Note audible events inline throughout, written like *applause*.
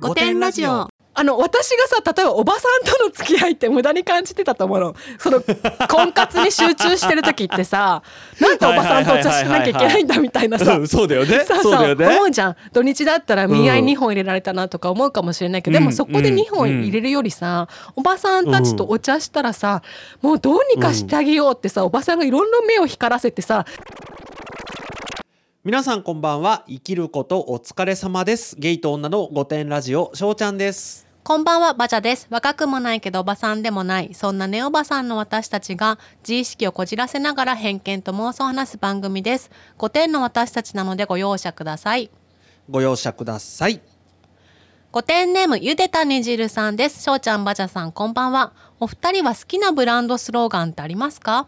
五点ラジオ。あの私がさ例えばおばさんとの付き合いって無駄に感じてたと思うの。その *laughs* 婚活に集中してる時ってさ *laughs* なんでおばさんとお茶しなきゃいけないんだみたいなさうんそうだよね。そう思うじゃん。土日だったら見合い2本入れられたなとか思うかもしれないけど、でもそこで2本入れるよりさ、おばさんたちとお茶したらさ、もうどうにかしてあげようってさ、おばさんがいろんな目を光らせてさ皆さんこんばんは生きることお疲れ様ですゲイと女の御殿ラジオしょうちゃんですこんばんは、バジャです。若くもないけどおばさんでもない、そんなネオバさんの私たちが自意識をこじらせながら偏見と妄想を話す番組です。5点の私たちなのでご容赦ください。ご容赦ください5点ネームゆでたねじるさんです。しょうちゃん、バジャさん、こんばんは。お二人は好きなブランドスローガンってありますか？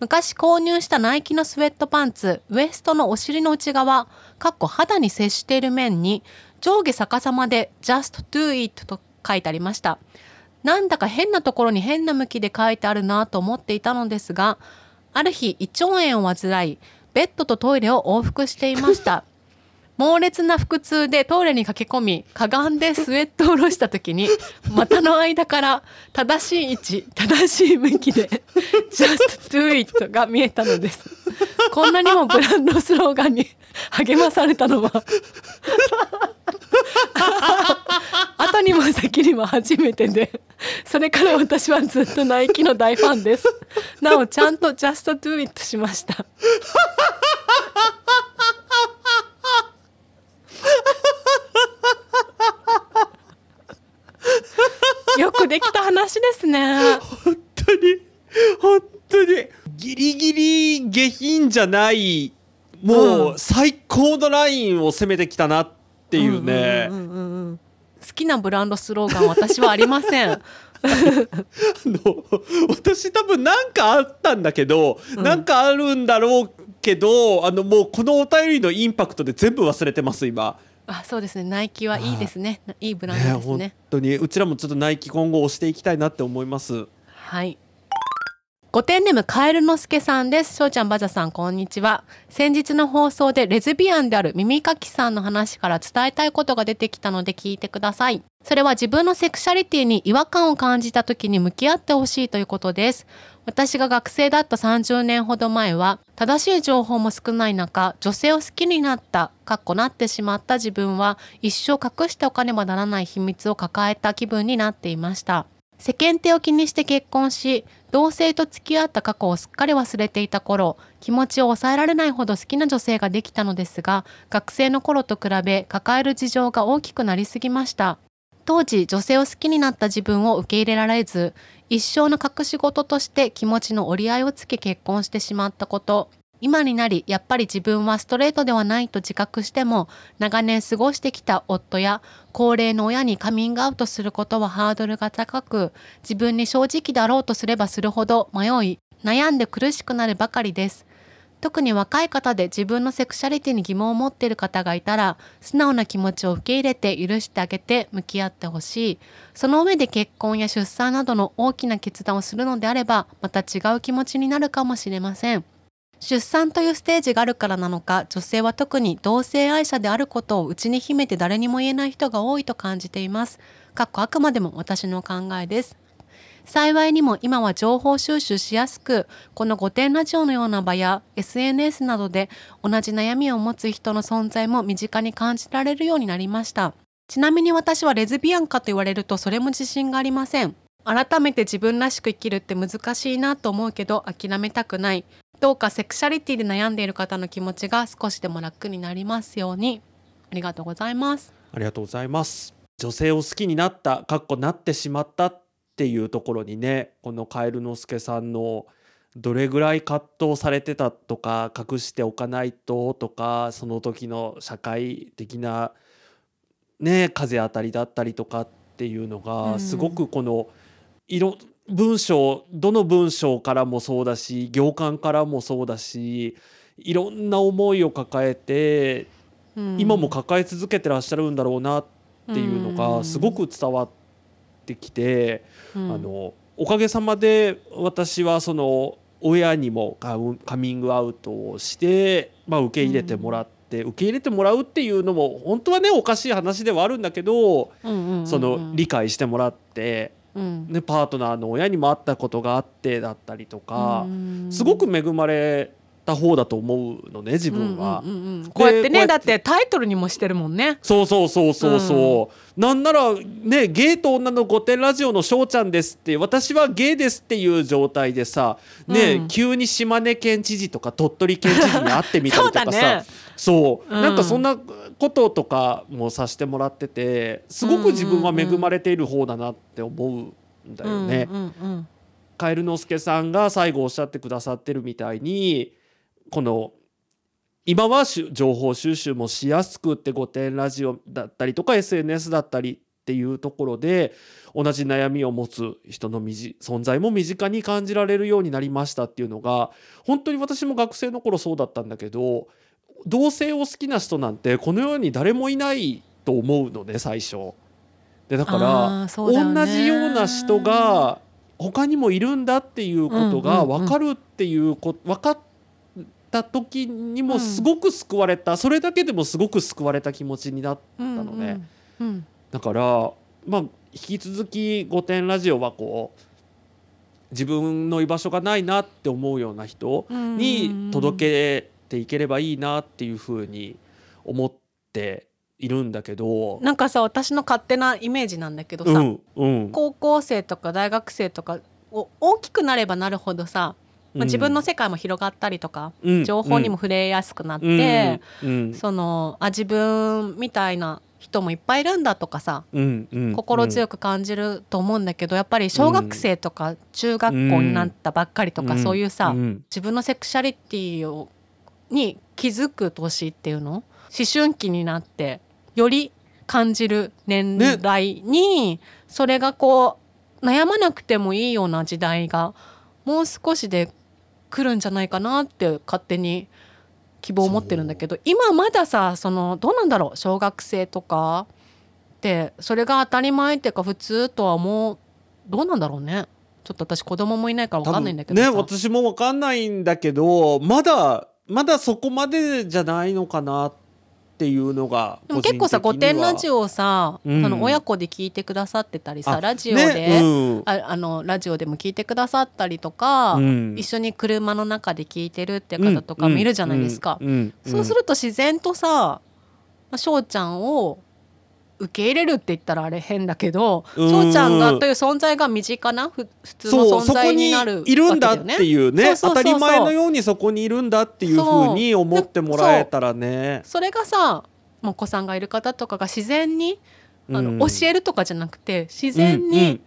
昔購入したナイキのスウェットパンツ、ウエストのお尻の内側、かっこ肌に接している面に、上下逆さまで Just do it と書いてありました。なんだか変なところに変な向きで書いてあるなと思っていたのですが、ある日胃腸炎を患い、ベッドとトイレを往復していました。猛烈な腹痛でトイレに駆け込みかがんでスウェットを下ろした時に *laughs* 股の間から正しい位置正しい向きで「*laughs* Just do it」が見えたのです。こんなにもブランドスローガンに *laughs* 励まされたのは後にも先にも初めてでそれから私はずっとナイキの大ファンです。なおちゃんと「Just do it」しました。よくできた話ですね。本当に本当に。ギリギリ下品じゃないもう最高のラインを攻めてきたなっていうね、好きなブランドスローガン私はありません。*laughs* あの私多分なんかあったんだけど、なんかあるんだろうけどあのもうこのお便りのインパクトで全部忘れてます今。あそうですねナイキはいいですねいいブランね本ドですね当にうちらもちょっとナイキ今後押していきたいなって思います。はい5点ネームカエルのすけさんです。しょうちゃんバザさんこんにちは。先日の放送でレズビアンである耳かきさんの話から伝えたいことが出てきたので聞いてください。それは自分のセクシャリティに違和感を感じた時に向き合ってほしいということです。私が学生だった30年ほど前は正しい情報も少ない中女性を好きになったかっこなってしまった自分は一生隠しておかねばならない秘密を抱えた気分になっていました。世間体を気にして結婚し同性と付き合った過去をすっかり忘れていた頃気持ちを抑えられないほど好きな女性ができたのですが学生の頃と比べ抱える事情が大きくなりすぎました当時女性を好きになった自分を受け入れられず一生の隠し事として気持ちの折り合いをつけ結婚してしまったこと。今になりやっぱり自分はストレートではないと自覚しても長年過ごしてきた夫や高齢の親にカミングアウトすることはハードルが高く自分に正直であろうとすればするほど迷い悩んで苦しくなるばかりです。特に若い方で自分のセクシャリティに疑問を持っている方がいたら素直な気持ちを受け入れて許してあげて向き合ってほしい。その上で結婚や出産などの大きな決断をするのであればまた違う気持ちになるかもしれません。出産というステージがあるからなのか女性は特に同性愛者であることを内に秘めて誰にも言えない人が多いと感じています。かっこあくまでも私の考えです。幸いにも今は情報収集しやすくこの御殿ラジオのような場や SNS などで同じ悩みを持つ人の存在も身近に感じられるようになりました。ちなみに私はレズビアンかと言われるとそれも自信がありません。改めて自分らしく生きるって難しいなと思うけど諦めたくない。どうかセクシャリティで悩んでいる方の気持ちが少しでも楽になりますように。ありがとうございます。ありがとうございます。女性を好きになった、かっこなってしまったていうところにね、このカエルの助さんのどれぐらい葛藤されてたとか、隠しておかないととか、その時の社会的なね、風当たりだったりとかっていうのうが、ん。すごくこの色文章どの文章からもそうだし行間からもそうだしいろんな思いを抱えて今も抱え続けてらっしゃるんだろうなっていうのがすごく伝わってきて、うん。あのおかげさまで私はその親にもカミングアウトをして、まあ、受け入れてもらっって受け入れてもらうっていうのも本当はねおかしい話ではあるんだけど、うんうんうんうん。その理解してもらって、うん。ね、パートナーの親にも会ったことがあってだったりとか、うん。すごく恵まれた方だと思うのね自分は。うんうんうんうん。こうやってねだってタイトルにもしてるもんね。そうそうそうそうそう、なんならねゲイと女の御殿ラジオの翔ちゃんですって私はゲイですっていう状態でさね、うん。急に島根県知事とか鳥取県知事に会ってみたりとかさ。ね。そう,、うん。なんかそんなこととかもさせてもらっててすごく自分は恵まれている方だなって思うんだよね。うんうんうんカエル之助さんが最後おっしゃってくださってるみたいにこの今は情報収集もしやすくって御殿ラジオだったりとか SNS だったりっていうところで同じ悩みを持つ人の存在も身近に感じられるようになりましたっていうのが本当に私も学生の頃そうだったんだけど同性を好きな人なんてこの世に誰もいないと思うのね最初。でだから同じような人が他にもいるんだっていうことが分かるっていうこ分かった時にもすごく救われた、それだけでもすごく救われた気持ちになっうんたのねうん。うん。だからまあ引き続き「御殿ラジオ」はこう自分の居場所がないなって思うような人うんに届けていければいいなっていうふうに思っているんだけど。なんかさ私の勝手なイメージなんだけどさ、うんうん。高校生とか大学生とかを大きくなればなるほどさ、まあ、自分の世界も広がったりとか、うん。情報にも触れやすくなって、うん。うん。そのあ自分みたいな人もいっぱいいるんだとかさうん。うん。心強く感じると思うんだけどやっぱり小学生とか中学校になったばっかりとか、そういうさ、ん。自分のセクシャリティをに気づく年っていうの？思春期になってより感じる年代に、それがこう悩まなくてもいいような時代がもう少しで来るんじゃないかなって勝手に希望を持ってるんだけど今まださそのどうなんだろう小学生とかってそれが当たり前っていうか普通とはもうどうなんだろうね。ちょっと私子供もいないから分かんないんだけどさ。ね私も分かんないんだけどまだまだそこまでじゃないのかなっていうのがでも結構さ「御殿ラジオオ」さ、うん。あの親子で聞いてくださってたりさあラジオで、ねうん。ああのラジオでも聞いてくださったりとか、うん。一緒に車の中で聞いてるって方とかもいるじゃないですか。そうすると自然とさまあ翔ちゃんを受け入れるって言ったらあれ変だけどうん。翔ちゃんがという存在が身近なふ普通の存そうそこに在になるいるんだって。いうね。そうそうそうそう。当たり前のようにそこにいるんだっていうふうに思ってもらえたらね。それがさまあお子さんがいる方とかが自然にあの、うん教えるとかじゃなくて自然に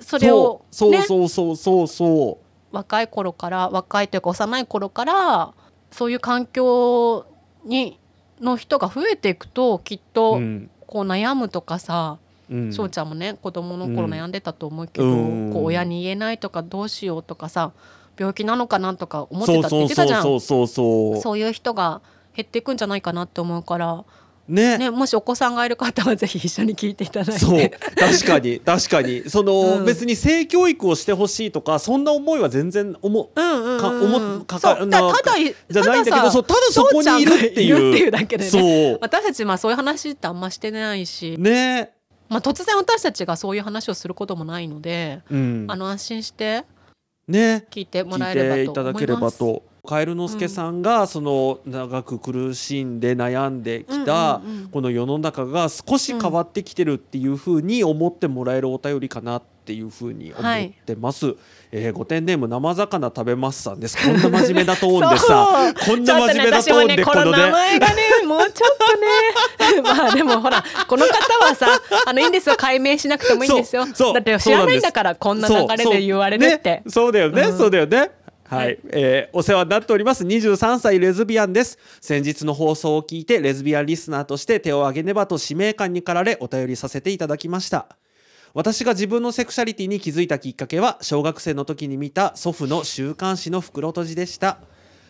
それを、そうねそうそうそうそう。若い頃から若いというか幼い頃からそういう環境にの人が増えていくときっとうんこう悩むとかさうん。翔、ちゃんもね子供の頃うん。悩んでたと思うけど、うん。こう親に言えないとかどうしようとかさ病気なのかなとか思ってたって言ってたじゃん。そうそうそうそういう人が減っていくんじゃないかなって思うから、ね。ね、もしお子さんがいる方はぜひ一緒に聞いていただいて。そう。確かに。確かに。その、うん。別に性教育をしてほしいとかそんな思いは全然思うんうんうんか思かかそう。ただじゃないんだけどそうただそこにいるっていう。だけでね。そう。私たちまあそういう話ってあんましてないし、ね。まあ、突然私たちがそういう話をすることもないので、うん。あの安心してね。聞いてもら聞えれいていただけばと思います。ればとカエル之助さんがその長く苦しんで悩んできたこの世の中が少し変わってきてるっていうふうに思ってもらえるお便りかなっていうふうに思ってます。えー、御殿ネーム生魚食べますさんです。こんな真面目なトーンでさ、こんな真面目なトーンでねこのね。前がねもうちょっとね。*laughs* まあでもほらこの方はさあのいいんですよ解明しなくてもいいんですよ。だって知らないんだからこんな流れで言われるって。そう。そう。ね、そうだよね、うん。そうだよねはい、はい。えーお世話になっております。23歳レズビアンです。先日の放送を聞いてレズビアンリスナーとして手を挙げねばと使命感に駆られお便りさせていただきました。私が自分のセクシャリティに気づいたきっかけは小学生の時に見た祖父の週刊誌の袋閉じでした。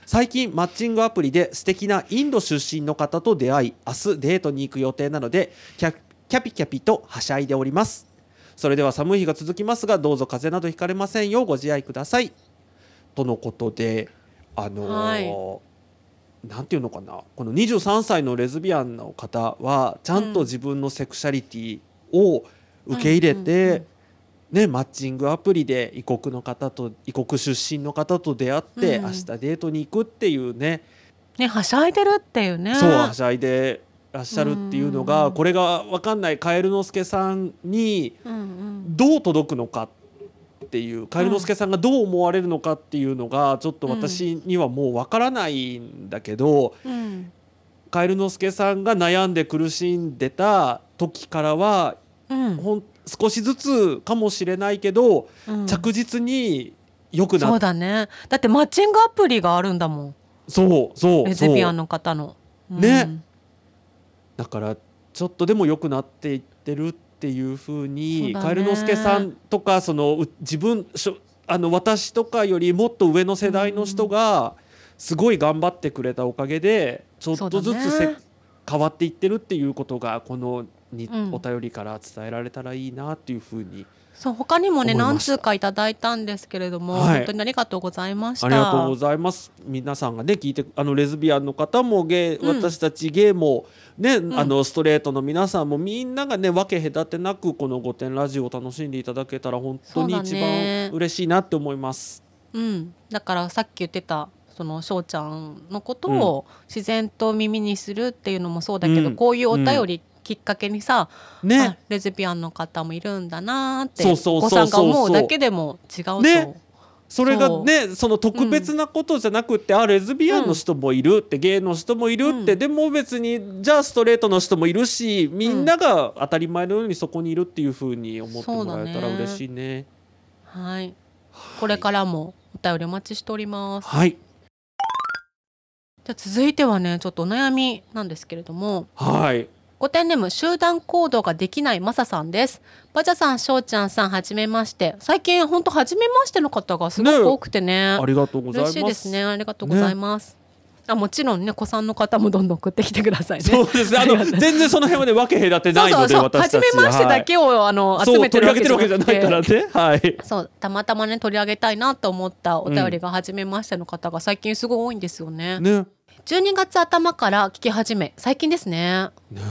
最近マッチングアプリで素敵なインド出身の方と出会い明日デートに行く予定なのでキャキャピキャピとはしゃいでおります。それでは寒い日が続きますがどうぞ風邪などひかれませんようご自愛くださいとのことであのーはい。なんていうのかな。この23歳のレズビアンの方はちゃんと自分のセクシャリティを受け入れて、ね、マッチングアプリで異国の方と異国出身の方と出会って、うん。明日デートに行くっていうね。ねはしゃいでるっていうね。そうはしゃいでらっしゃるっていうのが、うん。これが分かんないカエルの助さんにどう届くのかっていうカエルの助さんがどう思われるのかっていうのがちょっと私にはもう分からないんだけど、うんカエルの助さんが悩んで苦しんでた時からはうん。ほん少しずつかもしれないけど、うん。着実に良くなそうっだね。だってマッチングアプリがあるんだもん。そうそうレズビアンの方の。ね。だからちょっとでも良くなっていってるっていうふうにカエルの助さんとかそのう自分あの私とかよりもっと上の世代の人がすごい頑張ってくれたおかげでちょっとずつせ、ね。変わっていってるっていうことがこのに、うん。お便りから伝えられたらいいなっていうふうにそう他にもね何通かいただいたんですけれども、はい。本当にありがとうございました。ありがとうございます。皆さんがね聞いてあのレズビアンの方もゲイ、うん私たちゲイもね、ん。あのストレートの皆さんもみんながね分け隔てなくこの「御殿ラジオ」を楽しんでいただけたら本当に一ね。番嬉しいなって思います。うん、だからさっき言ってたその翔ちゃんのことを自然と耳にするっていうのもそうだけど、うん。こういうお便りきっかけにさ、あねレズビアンの方もいるんだなーってお子さんが思うだけでも違うと、ね。それがねその特別なことじゃなくて、あレズビアンの人もいるって、ゲイの人もいるって、うん。でも別にじゃあストレートの人もいるしみんなが当たり前のようにそこにいるっていうふうに思ってもらえたら嬉しいね。はい、これからもお便りお待ちしております。はい。じゃあ続いてはねちょっとお悩みなんですけれども。はいご点ネーム集団行動ができないマサさんですバジャさんしょうちゃんさんはじめまして最近本当はじめましての方がすごく多くてねありがとうございます。嬉しいですねありがとうございます、あもちろんね子さんの方もどんどん送ってきてくださいねそうですね。あの全然その辺まで分け隔てないのでそうそうそう私たちはじめましてだけを、あの集めてるわけじゃないからね。はい。そうたまたまね取り上げたいなと思ったお便りが初めましての方が最近すごい多いんですよね。ね。12月頭から聞き始め最近ですね。ね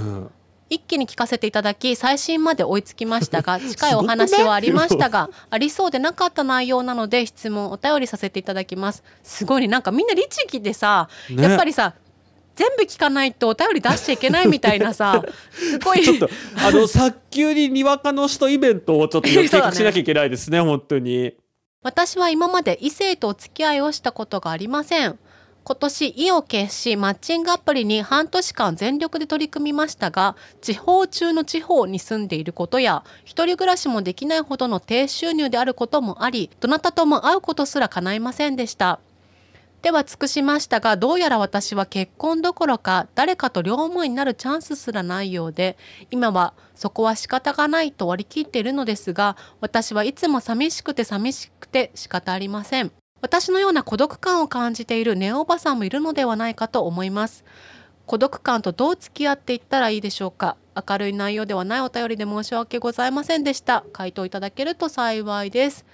一気に聞かせていただき最新まで追いつきましたが *laughs* 近いお話はありましたがありそうでなかった内容なので質問お便りさせていただきます。すごいねなんかみんな律儀でさ、ね。やっぱりさ全部聞かないとお便り出しちゃいけないみたいなさ *laughs* すごい。ちょっとあの早急ににわかの人イベントをちょっと計そうだね画しなきゃいけないですね本当に。私は今まで異性とお付き合いをしたことがありません今年意を決しマッチングアプリに半年間全力で取り組みましたが地方中の地方に住んでいることや一人暮らしもできないほどの低収入であることもありどなたとも会うことすら叶いませんでした。では尽くしましたがどうやら私は結婚どころか誰かと両思いになるチャンスすらないようで今はそこは仕方がないと割り切っているのですが私はいつも寂しくて寂しくて仕方ありません。私のような孤独感を感じているネオおばさんもいるのではないかと思います。孤独感とどう付き合っていったらいいでしょうか？明るい内容ではないお便りで申し訳ございませんでした。回答いただけると幸いです。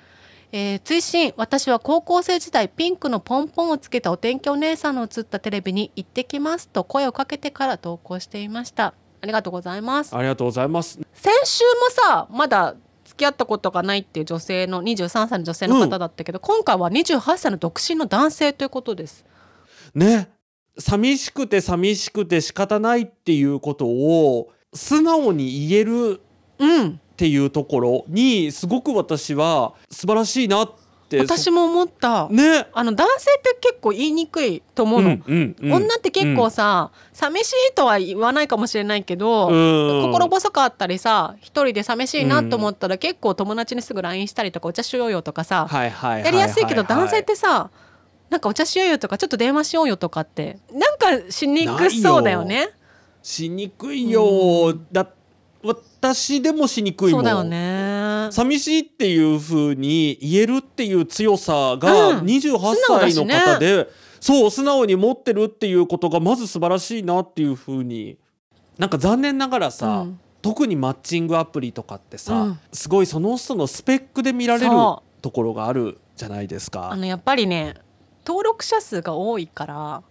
えー追伸。私は高校生時代ピンクのポンポンをつけたお天気お姉さんの映ったテレビに行ってきますと声をかけてから投稿していました。ありがとうございます。ありがとうございます。先週もさまだ付き合ったことがないっていう女性の23歳の女性の方だったけど、今回は28歳の独身の男性ということです。ね。寂しくて寂しくて仕方ないっていうことを素直に言えるうん。っていうところにすごく私は素晴らしいなって私も思った、ね。あの男性って結構言いにくいと思うの、んうんうん。女って結構さ、寂しいとは言わないかもしれないけど、うん。心細かったりさ一人で寂しいなと思ったら結構友達にすぐ LINE したりとかお茶しようよとかさ、はいはいはいやりやすいけど男性ってさなんかお茶しようよとかちょっと電話しようよとかってなんかしにくそうだよね。しにくいよ、だ私でもしにくいもん。そうだよね。寂しいっていう風に言えるっていう強さがうん。28歳の素直だしね。方で、そう素直に持ってるっていうことがまず素晴らしいなっていう風に。なんか残念ながらさ、うん。特にマッチングアプリとかってさ、うん。すごいその人のスペックで見られるそところがあるじゃないですか。あのやっぱりね登録者数が多いから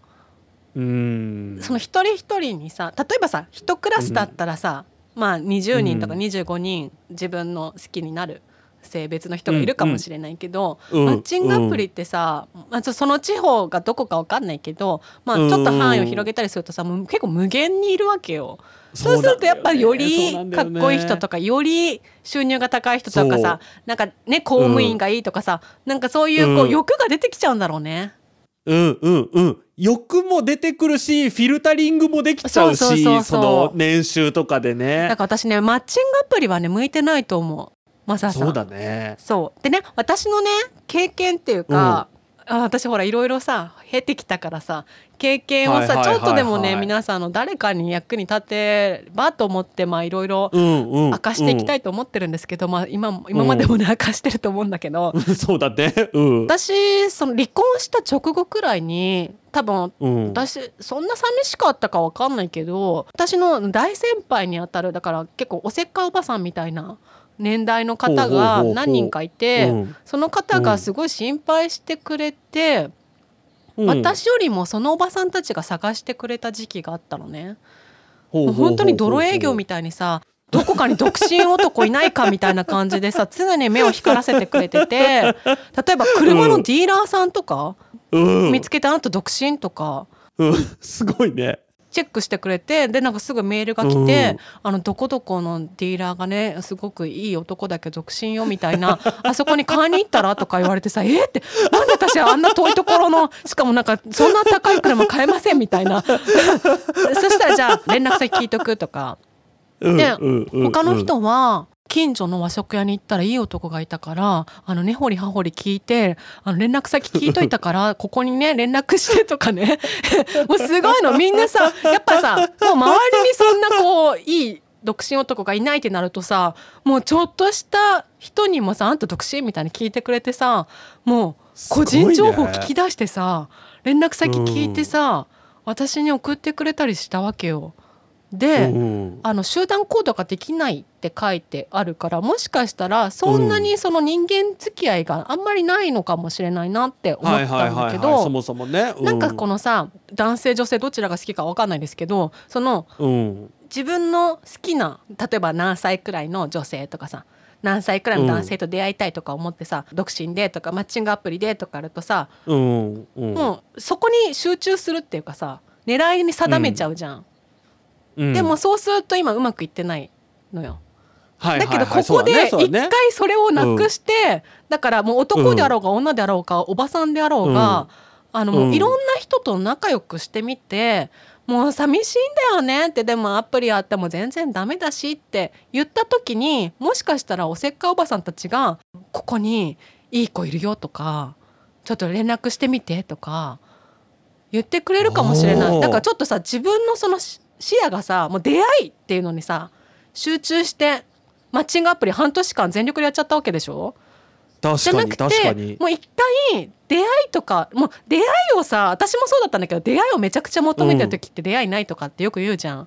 うん。その一人一人にさ例えばさ一クラスだったらさ、まあ20人とか25人自分の好きになる性別の人がいるかもしれないけど、うん。マッチングアプリってさ、まあ、その地方がどこかわかんないけど、まあ、ちょっと範囲を広げたりするとさ、もう結構無限にいるわけよ。そうするとやっぱりよりかっこいい人とかより収入が高い人とかさなんかね公務員がいいとかさ、なんかそういうこううん。欲が出てきちゃうんだろうね。うんうんうん。欲も出てくるしフィルタリングもできちゃうしその年収とかでね。だから私ねマッチングアプリはね向いてないと思う。マサさん。そうだね。そう。でね私のね経験っていうか、あ私ほらいろいろさ経てきたからさ経験をさ、ちょっとでもね皆さんの誰かに役に立てばと思ってまあいろいろうんうん。明かしていきたい、いと思ってるんですけど、まあ今今までもね *laughs* 明かしてると思うんだけど、う *laughs* んそうだね。うん。私その離婚した直後くらいに多分うん。私そんな寂しかったかわかんないけど私の大先輩にあたるだから結構おせっかいおばさんみたいな年代の方が何人かいてうん。その方がすごい心配してくれて、うん。私よりもそのおばさんたちが探してくれた時期があったのね。本当に泥営業みたいにさどこかに独身男いないかみたいな感じでさ *laughs* 常に目を光らせてくれてて例えば車のディーラーさんとかうん。見つけてあなた独身とか。うん。すごいねチェックしてくれてでなんかすぐメールが来て、あのどこどこのディーラーがねすごくいい男だけど独身よみたいな *laughs* あそこに買いに行ったらとか言われてさえーってなんで私あんな遠いところのしかもなんかそんな高い車買えませんみたいな。*laughs* そしたらじゃあ連絡先聞いとくとか。うんでうんうん。他の人は近所の和食屋に行ったらいい男がいたからあの根掘り葉掘り聞いてあの連絡先聞いといたから *laughs* ここにね連絡してとかね。*laughs* もうすごいの。みんなさやっぱさもう周りにそんなこういい独身男がいないってなるとさもうちょっとした人にもさあんた独身みたいに聞いてくれてさもう個人情報聞き出してさ、連絡先聞いてさ、私に送ってくれたりしたわけよ。で、うんあの集団行動ができないって書いてあるからもしかしたらそんなにその人間付き合いがあんまりないのかもしれないなって思はいったんだけどそもそもね、うなんかこのさ男性女性どちらが好きか分かんないですけどそのうん自分の好きな例えば何歳くらいの女性とかさ何歳くらいの男性と出会いたいとか思ってさ、独身でとかマッチングアプリでとかあるとさ、うんうん。もうそこに集中するっていうかさ狙いに定めちゃうじゃん。うん。でもそうすると今うまくいってないのよ。はいだけどここで一回それをなくして、だからもう男であろうが女であろうがおばさんであろうが、あのもういろんな人と仲良くしてみて、もう寂しいんだよねってでもアプリあっても全然ダメだしって言った時にもしかしたらおせっかいおばさんたちがここにいい子いるよとかちょっと連絡してみてとか言ってくれるかもしれない。だからちょっとさ自分のそのし視野がさもう出会いっていうのにさ集中してマッチングアプリ半年間全力でやっちゃったわけでしょ？じゃなくてもう一回出会いとかもう出会いをさ私もそうだったんだけど出会いをめちゃくちゃ求めてる時って出会いないとかってよく言うじゃん。うん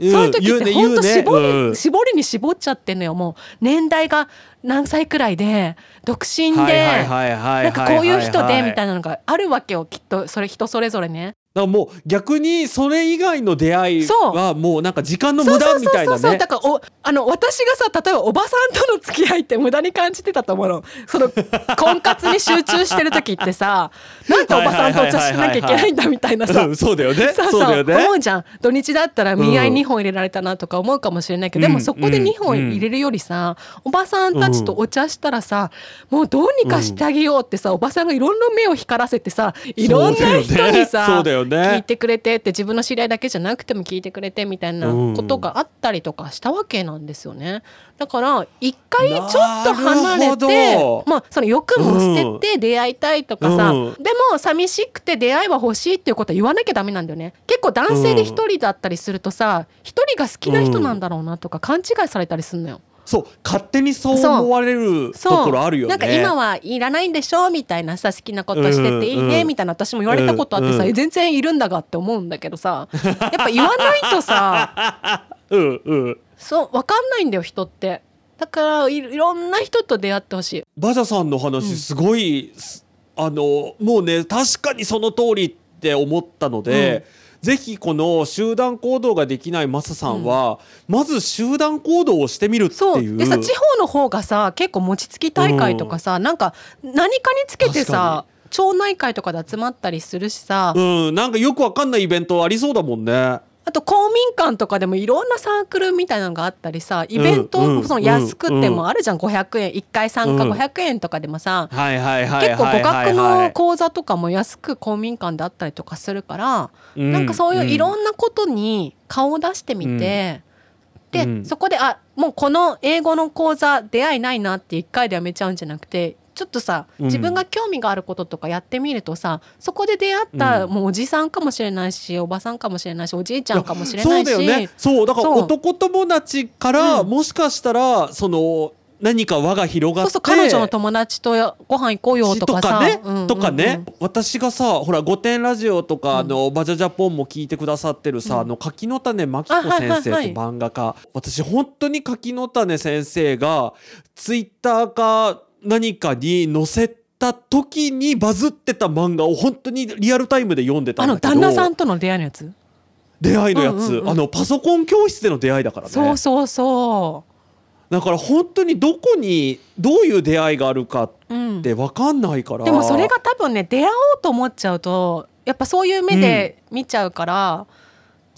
そういう時って言うねほんと絞ねうん。絞りに絞っちゃってんのよ。もう年代が何歳くらいで独身で、なんかこういう人でみたいいなのがあるわけよきっと。それ人それぞれね。だからもう逆にそれ以外の出会いはもうなんか時間の無駄そうそうみたいなね。そうそうだからおあの私がさ例えばおばさんとの付き合いって無駄に感じてたと思うの。その *laughs* 婚活に集中してる時ってさなんでおばさんとお茶しなきゃいけないんだみたいなさ。うんそうだよね。そうそう。だよね。思うじゃん。土日だったら見合い2本入れられたなとか思うかもしれないけど、うん。でもそこで2本入れるよりさ、おばさんたちとお茶したらさ、もうどうにかしてあげようってさ、おばさんがいろんな目を光らせてさいろんな人にさ、そうだよね聞いてくれてって自分の知り合いだけじゃなくても聞いてくれてみたいなことがあったりとかしたわけなんですよね。だから一回ちょっと離れてまあその欲も捨てて出会いたいとかさ、うん。でも寂しくて出会いは欲しいっていうことは言わなきゃダメなんだよね。結構男性で一人だったりするとさ一人が好きな人なんだろうなとか勘違いされたりするのよ。そう勝手にそう思われるところあるよね。なんか今はいらないんでしょみたいなさ好きなことしてていいねうんみたいな私も言われたことあってさ、全然いるんだがって思うんだけどさ。やっぱ言わないとさ *laughs* うんうん。そう分かんないんだよ人って。だからいいろんな人と出会ってほしい。バジャさんの話すごい、すあのもうね確かにその通りって思ったので、ぜひこの集団行動ができないマサさんは、まず集団行動をしてみるっていう。でさ地方の方がさ結構餅つき大会とかさ、なんか何かにつけてさ町内会とかで集まったりするしさ、うん、なんかよくわかんないイベントありそうだもんね。あと公民館とかでもいろんなサークルみたいなのがあったりさイベント、うんうんその安くてもあるじゃん500円。1回参加うん。500円とかでもさ、結構はい語学はいはのい。講座とかも安く公民館であったりとかするから、うん。なんかそういういろうんんなことに顔を出してみて、で、うん。そこであもうこの英語の講座出会いないなって一回でやめちゃうんじゃなくてちょっとさうん。自分が興味があることとかやってみるとさそこで出会った、うん。もうおじさんかもしれないしおばさんかもしれないしおじいちゃんかもしれなそいうしだよね。そうだからそう。男友達から、うん。もしかしたらその何か輪が広がって。そうそう彼女の友達とご飯行こうよとかさ。ね、うんうんうん。とかね？私がさほら「御殿ラジオ」とか、あのバジャジャポンも聞いてくださってるさ、あの柿の種真紀子先生ってあはいはいはい。漫画家、私本当に柿の種先生がツイッターか何かに載せた時にバズってた漫画を本当にリアルタイムで読んでたあのんだけど。旦那さんとの出会いのやつ？出会いのやつ、うんうんうん。あのパソコン教室での出会いだからね。そうそうそだから本当にどこにどういう出会いがあるかっう、うん、て分かんないから、でもそれが多分ね出会おうと思っちゃうとやっぱそういう目で見ちゃうから、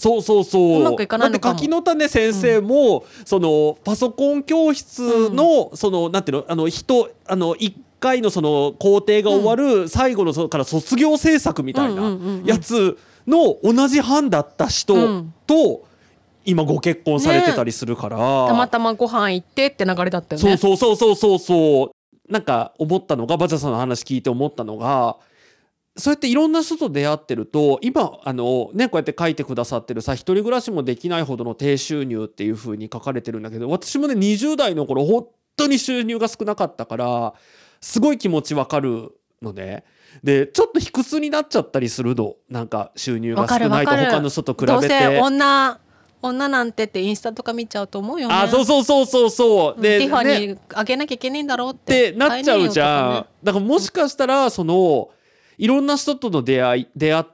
そうそうそう。うまくいかないのかも。だって柿の種先生も、そのパソコン教室の、そのなんていうのあの人あの一回のその工程が終わる最後のそのから卒業制作みたいなうんうんうんうん。やつの同じ班だった人うん。と今ご結婚されてたりするから、たまたまご飯行ってって流れだったよそうね。そうそうそうそうそう。なんか思ったのがバジャさんの話聞いて思ったのがそうやっていろんな人と出会ってると今あのねこうやって書いてくださってるさ一人暮らしもできないほどの低収入っていう風に書かれてるんだけど私もね20代の頃本当に収入が少なかったからすごい気持ちわかるのね。でちょっと卑屈になっちゃったりするのなんか収入が少ないと他の人と比べて。女女なんてってインスタとか見ちゃうと思うよね。あそうそうそうそうそう。でティファねにあげなきゃいけねえんだろうっ。っててなっちゃうじゃん、買だからもしかしたらそのいろんな人との出会い出会っ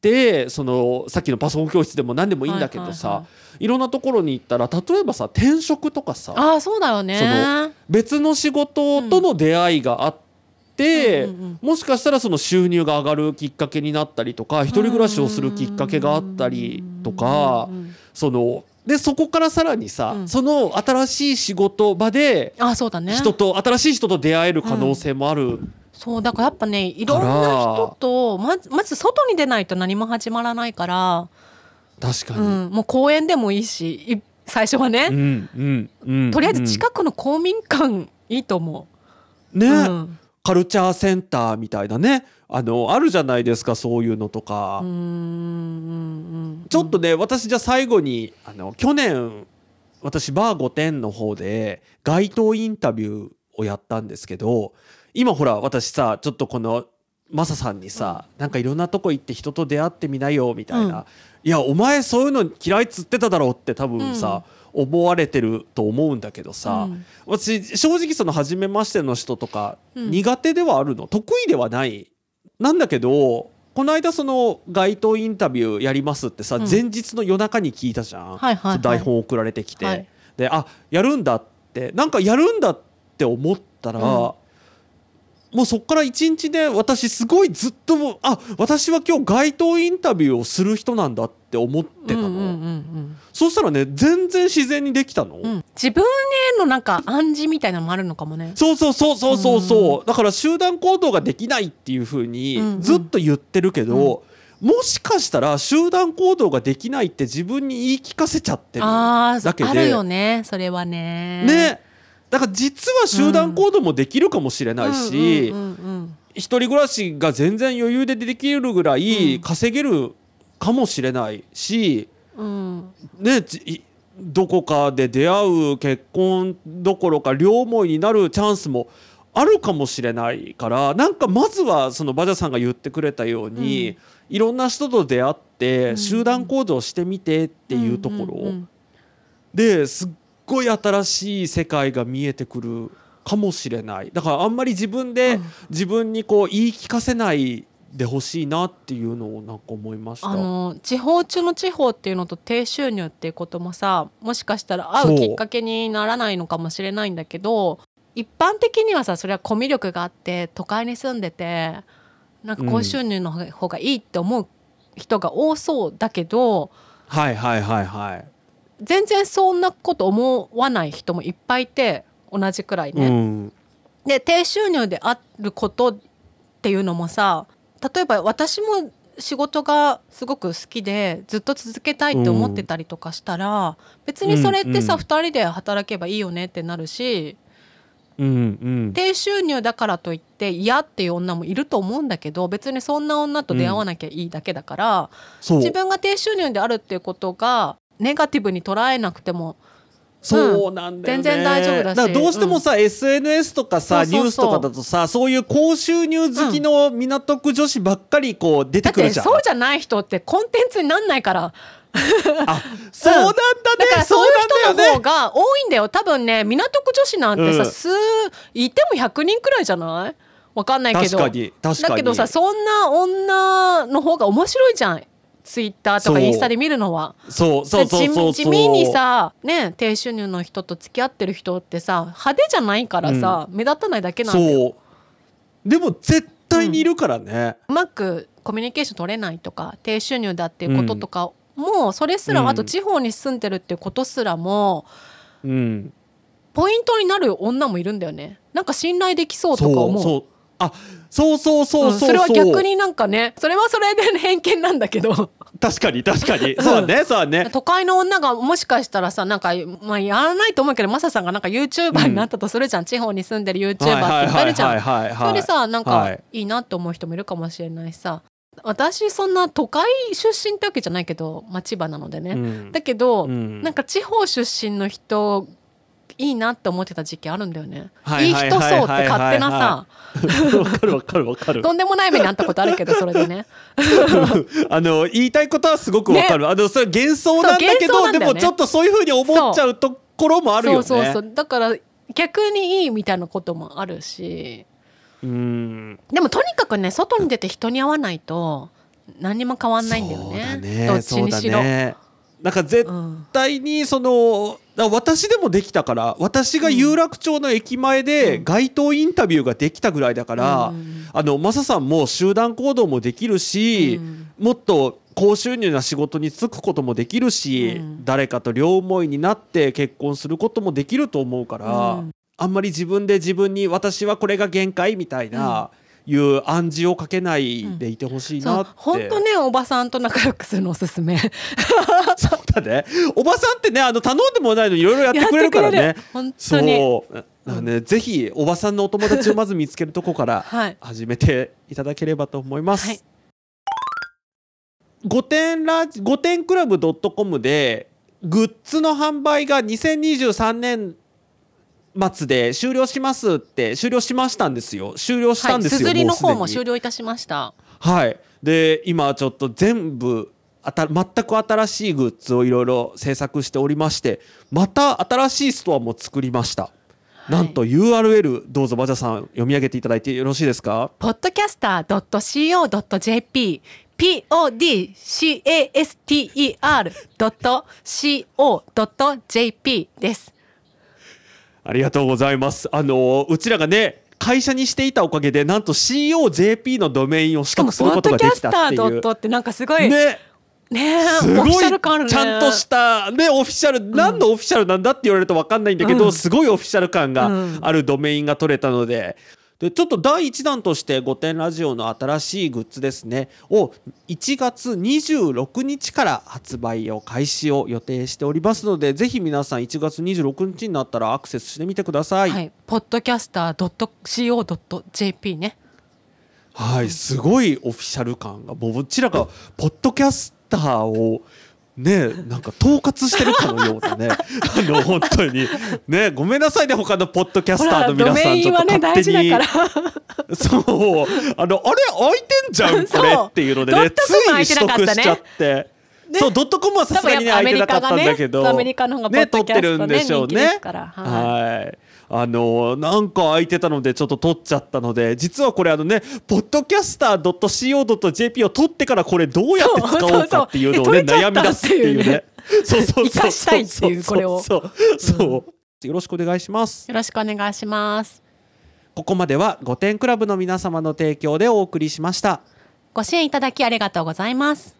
てそのさっきのパソコン教室でも何でもいいんだけどさ、はいはいい。ろんなところに行ったら例えばさ転職とかさああそうだよね。その別の仕事との出会いがあって、うんうんうんもしかしたらその収入が上がるきっかけになったりとか一人暮らしをするきっかけがあったりとかうんうんうんそのでそこからさらにさ、うん。その新しい仕事場であそうだね。人と新しい人と出会える可能性もある、そうだからやっぱねいろんな人とまずまず外に出ないと何も始まらないから、確かに、うん、もう公園でもいいしい最初はね、うんうんうんとりあえず近くの公民館いいと思ね、う。うん。カルチャーセンターみたいなね。あのあるじゃないですかそういうのとか、ちょっとね私じゃあ最後にあの去年私バー5点の方で街頭インタビューをやったんですけど今ほら私さちょっとこのマサさんにさ、なんかいろんなとこ行って人と出会ってみなよみたいな、うん。いやお前そういうの嫌いっつってただろうって多分さ、思われてると思うんだけどさ、うん。私正直その初めましての人とかうん。苦手ではあるの、得意ではない？なんだけどこの間その街頭インタビューやりますってさ、うん。前日の夜中に聞いたじゃん、はいはいはい。台本送られてきて、はい。であやるんだってなんかやるんだって思ったら、うんもうそっから一日で私すごいずっともうあ私は今日街頭インタビューをする人なんだって思ってたの、うんうんうんそしたらね全然自然にできたの、うん。うん自分へのなんか暗示みたいなのもあるのかもね。そうそうそうそうそうそう、だから集団行動ができないっていうふうにうんうん。ずっと言ってるけど、もしかしたら集団行動ができないって自分に言い聞かせちゃってるだけで。あるよねそれはね。ねだから実は集団行動もできるかもしれないし、一人暮らしが全然余裕でできるぐらい稼げるかもしれないし、うん。うんねどこかで出会う結婚どころか両思いになるチャンスもあるかもしれないからなんかまずはそのバジャさんが言ってくれたように、うん。いろんな人と出会ってん。集団行動してみてっていうところ、ですっごい新しい世界が見えてくるかもしれないだからあんまり自分でうん自分にこう言い聞かせないでほしいなっていうのをなんか思いました。あの地方中の地方っていうのと低収入っていうこともさもしかしたら会そううきっかけにならないのかもしれないんだけど一般的にはさそれはコミュ力があって都会に住んでてなんか高収入の方がいいって思う人が多そうだけど、はいはいはいはい。全然そんなこと思わない人もいっぱいいて同じくらいね。うん。で低収入であることっていうのもさ例えば私も仕事がすごく好きでずっと続けたいって思ってたりとかしたら、別にそれってさ、うんうん。2人で働けばいいよねってなるしうんうん。低収入だからといって嫌っていう女もいると思うんだけど別にそんな女と出会わなきゃいいだけだから、そう。自分が低収入であるっていうことがネガティブに捉えなくても。そうなんだよね、全然大丈夫だし。からどうしてもさ、SNS とかさニュースとかだとさそういう高収入好きの港区女子ばっかりこう出だっててくるじゃん。そうじゃない人ってコンテンツになんないから。あそうなんだね、だからそういう人の方が多いんだよ。多分ね港区女子なんてさ、うん。数いても100人くらいじゃない？わかんないけど。確かに確かに。だけどさそんな女の方が面白いじゃんツイッターとかインスタで見るのは。そうそうそうそう地味にさね低収入の人と付き合ってる人ってさ派手じゃないからさ、目立たないだけなんだよ。でも絶対にいるからね、うまくコミュニケーション取れないとか低収入だっていうこととかも、それすら、うん。あと地方に住んでるっていうことすらもうん、ポイントになる女もいるんだよね。なんか信頼できそうとか思うそうあそうそうそうそうそう、んそれは逆になんかねそれはそれで偏見なんだけど。確かに確かに。そうだねそうだね。都会の女がもしかしたらさなんか、まあ、やらないと思うけどマサさんがなんか YouTuber になったとするじゃん、地方に住んでる YouTuber っていっぱいいるじゃん。はいはいはいはいはいそれでさなんかはい。いいなって思う人もいるかもしれないしさ。私そんな都会出身ってわけじゃないけど、まあ、千葉なのでね、うん。だけど、うん。なんか地方出身の人いいなって思ってた時期あるんだよね。はいいい人そうって勝手なさ。わかるわかるわかる。とんでもない目にあったことあるけどそれでね。あの言いたいことはすごくわかる、あのそれ幻想なんだけどね。もちょっとそういうふうに思っちゃうところもあるよね。そうそうそう。だから逆にいいみたいなこともあるし。うん。でもとにかくね外に出て人に会わないと何にも変わんないんだよそうねだね。どっちにしろ。なんか絶うん対にその私でもできたから私が有楽町の駅前で街頭インタビューができたぐらいだから、うん。あのマサさんも集団行動もできるし、うん。もっと高収入な仕事に就くこともできるし、うん。誰かと両思いになって結婚することもできると思うから、うん。あんまり自分で自分に私はこれが限界みたいな、いう暗示をかけないでいてほしいなって、本当ねおばさんと仲良くするのおすすめ。*laughs* そうだね。おばさんってねあの頼んでもないのにいろいろやってくれるからね。本当に。そう。ね、ぜひおばさんのお友達をまず見つけるとこから *laughs* はい。始めていただければと思います。はい。5点ラジ5点クラブ .com でグッズの販売が2023年末で終了しますって終了しましたんですよ。終了したんですよ、すずりの方も終了いたしました。はい。で今ちょっと全部あた全く新しいグッズをいろいろ制作しておりましてまた新しいストアも作りました、なんと URL どうぞバジャさん読み上げていただいてよろしいですか？podcast.co.jp podcast.co.jp です。ありがとうございます。あのうちらがね会社にしていたおかげでなんと COJP のドメインを取得することができキャスターたっていうドットってなんかすごいね。ねえすごい。ちゃんとしたねオフィシャル何のオフィシャルなんだって言われると分かんないんだけど、うん。すごいオフィシャル感がうん。あるドメインが取れたので。でちょっと第1弾として「御殿ラジオ」の新しいグッズですねを1月26日から発売を開始を予定しておりますのでぜひ皆さん1月26日になったらアクセスしてみてください。はい、ポッドキャスター .co.jp ね。はい、すごいオフィシャル感がもううちらがポッドキャスターをねなんか統括してるかのようなね。*laughs* あの本当に。ねごめんなさいね他のポッドキャスターの皆さん。ちょっと勝手に、そう。あのあれ開いてんじゃんこれっていうのでねついい取得しちゃって。そうドットコムはさすがにね開いてなかったんだけど。ねアメリカの方がポッドキャストねね撮ってるんでしょうね。はいはいあのなんか空いてたのでちょっと撮っちゃったので実はこれあのねポッドキャスター .co.jp を撮ってからこれどうやって使おうかっていうのをね悩み出すっていうね。*laughs* そうそうそう。生かしたいっていうそうそうそう。よろしくお願いします。よろしくお願いします。ここまでは5点クラブの皆様の提供でお送りしました。ご支援いただきありがとうございます。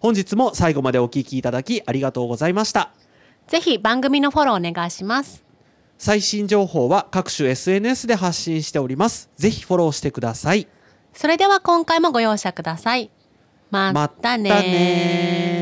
本日も最後までお聞きいただきありがとうございました。ぜひ番組のフォローお願いします最新情報は各種 SNS で発信しております。ぜひフォローしてください。それでは今回もご容赦くださいままたねたね